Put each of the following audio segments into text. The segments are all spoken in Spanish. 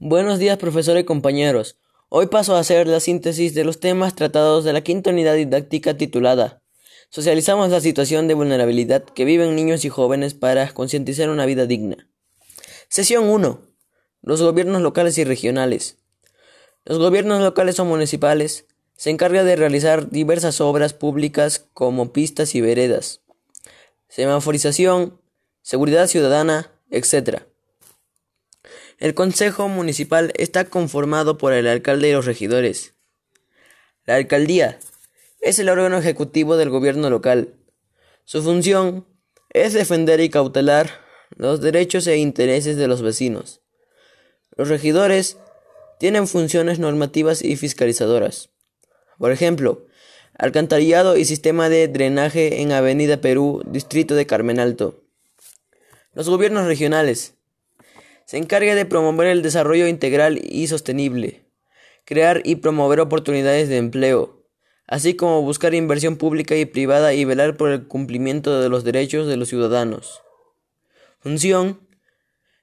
Buenos días, profesor y compañeros. Hoy paso a hacer la síntesis de los temas tratados de la quinta unidad didáctica titulada Socializamos la situación de vulnerabilidad que viven niños y jóvenes para concientizar una vida digna. Sesión 1. Los gobiernos locales y regionales. Los gobiernos locales o municipales se encargan de realizar diversas obras públicas como pistas y veredas, semaforización, seguridad ciudadana, etc. El Consejo Municipal está conformado por el alcalde y los regidores. La alcaldía es el órgano ejecutivo del gobierno local. Su función es defender y cautelar los derechos e intereses de los vecinos. Los regidores tienen funciones normativas y fiscalizadoras. Por ejemplo, alcantarillado y sistema de drenaje en Avenida Perú, distrito de Carmen Alto. Los gobiernos regionales se encarga de promover el desarrollo integral y sostenible, crear y promover oportunidades de empleo, así como buscar inversión pública y privada y velar por el cumplimiento de los derechos de los ciudadanos. Función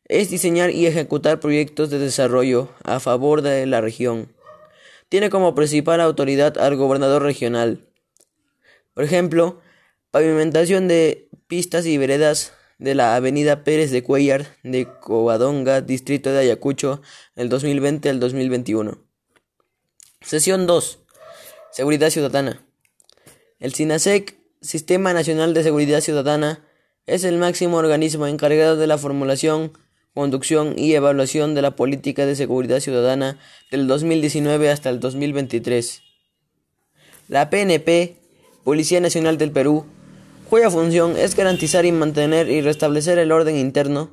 es diseñar y ejecutar proyectos de desarrollo a favor de la región. Tiene como principal autoridad al gobernador regional. Por ejemplo, pavimentación de pistas y veredas de la Avenida Pérez de Cuellar de Covadonga, distrito de Ayacucho, del 2020 al 2021. Sesión 2. Seguridad Ciudadana. El SINASEC, Sistema Nacional de Seguridad Ciudadana, es el máximo organismo encargado de la formulación, conducción y evaluación de la política de seguridad ciudadana del 2019 hasta el 2023. La PNP, Policía Nacional del Perú, cuya función es garantizar y mantener y restablecer el orden interno,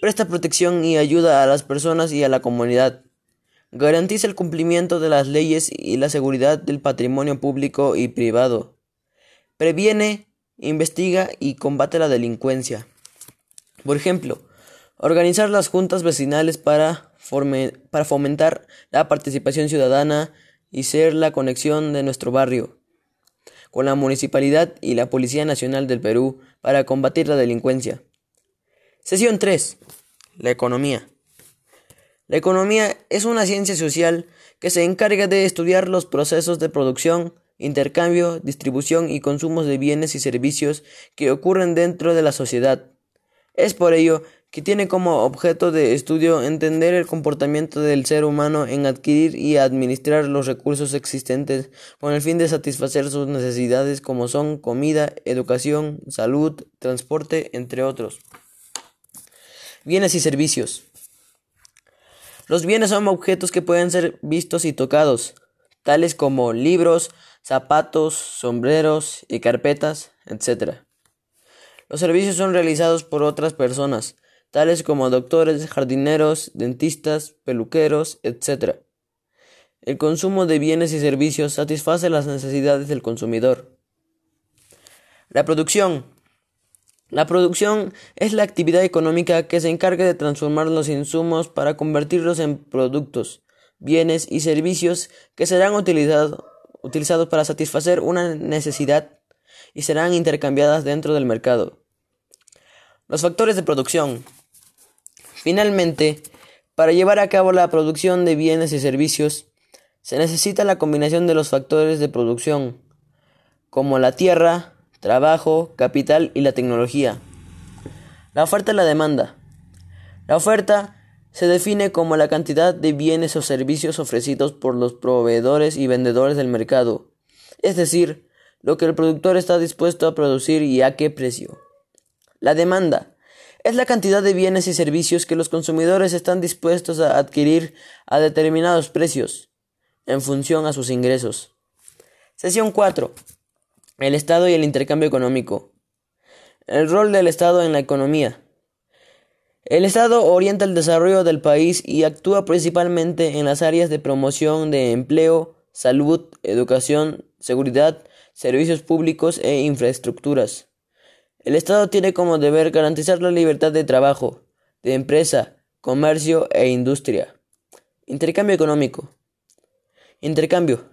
presta protección y ayuda a las personas y a la comunidad, garantiza el cumplimiento de las leyes y la seguridad del patrimonio público y privado, previene, investiga y combate la delincuencia. Por ejemplo, organizar las juntas vecinales para, para fomentar la participación ciudadana y ser la conexión de nuestro barrio con la Municipalidad y la Policía Nacional del Perú para combatir la delincuencia. Sesión 3. La economía. La economía es una ciencia social que se encarga de estudiar los procesos de producción, intercambio, distribución y consumo de bienes y servicios que ocurren dentro de la sociedad. Es por ello que tiene como objeto de estudio entender el comportamiento del ser humano en adquirir y administrar los recursos existentes con el fin de satisfacer sus necesidades como son comida, educación, salud, transporte, entre otros. Bienes y servicios. Los bienes son objetos que pueden ser vistos y tocados, tales como libros, zapatos, sombreros y carpetas, etc. Los servicios son realizados por otras personas, tales como doctores, jardineros, dentistas, peluqueros, etc. El consumo de bienes y servicios satisface las necesidades del consumidor. La producción. La producción es la actividad económica que se encarga de transformar los insumos para convertirlos en productos, bienes y servicios que serán utilizados, utilizados para satisfacer una necesidad y serán intercambiadas dentro del mercado. Los factores de producción. Finalmente, para llevar a cabo la producción de bienes y servicios, se necesita la combinación de los factores de producción, como la tierra, trabajo, capital y la tecnología. La oferta y la demanda. La oferta se define como la cantidad de bienes o servicios ofrecidos por los proveedores y vendedores del mercado, es decir, lo que el productor está dispuesto a producir y a qué precio. La demanda es la cantidad de bienes y servicios que los consumidores están dispuestos a adquirir a determinados precios, en función a sus ingresos. Sesión 4. El Estado y el intercambio económico. El rol del Estado en la economía. El Estado orienta el desarrollo del país y actúa principalmente en las áreas de promoción de empleo, salud, educación, seguridad, servicios públicos e infraestructuras. El Estado tiene como deber garantizar la libertad de trabajo, de empresa, comercio e industria. Intercambio económico. Intercambio.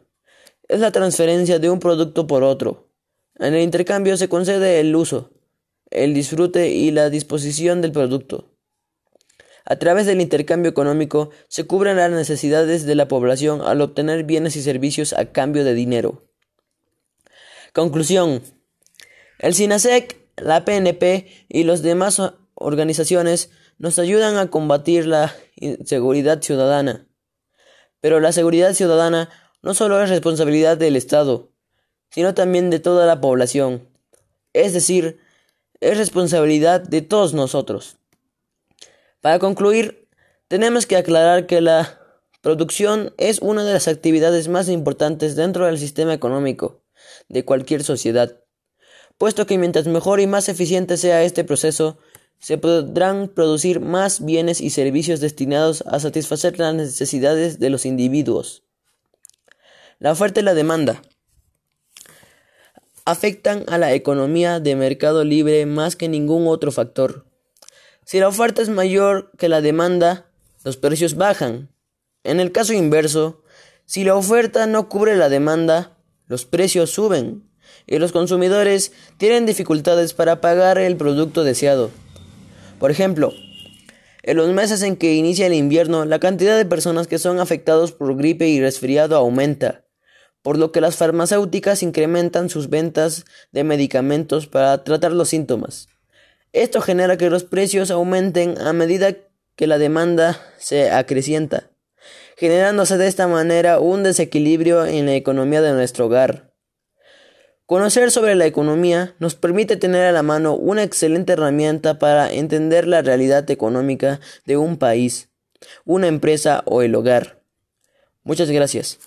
Es la transferencia de un producto por otro. En el intercambio se concede el uso, el disfrute y la disposición del producto. A través del intercambio económico se cubren las necesidades de la población al obtener bienes y servicios a cambio de dinero. Conclusión. El SINASEC, la PNP y las demás organizaciones nos ayudan a combatir la inseguridad ciudadana. Pero la seguridad ciudadana no solo es responsabilidad del Estado, sino también de toda la población. Es decir, es responsabilidad de todos nosotros. Para concluir, tenemos que aclarar que la producción es una de las actividades más importantes dentro del sistema económico de cualquier sociedad, puesto que mientras mejor y más eficiente sea este proceso, se podrán producir más bienes y servicios destinados a satisfacer las necesidades de los individuos. La oferta y la demanda afectan a la economía de mercado libre más que ningún otro factor. Si la oferta es mayor que la demanda, los precios bajan. En el caso inverso, si la oferta no cubre la demanda, los precios suben y los consumidores tienen dificultades para pagar el producto deseado. Por ejemplo, en los meses en que inicia el invierno, la cantidad de personas que son afectados por gripe y resfriado aumenta, por lo que las farmacéuticas incrementan sus ventas de medicamentos para tratar los síntomas. Esto genera que los precios aumenten a medida que la demanda se acrecienta, generándose de esta manera un desequilibrio en la economía de nuestro hogar. Conocer sobre la economía nos permite tener a la mano una excelente herramienta para entender la realidad económica de un país, una empresa o el hogar. Muchas gracias.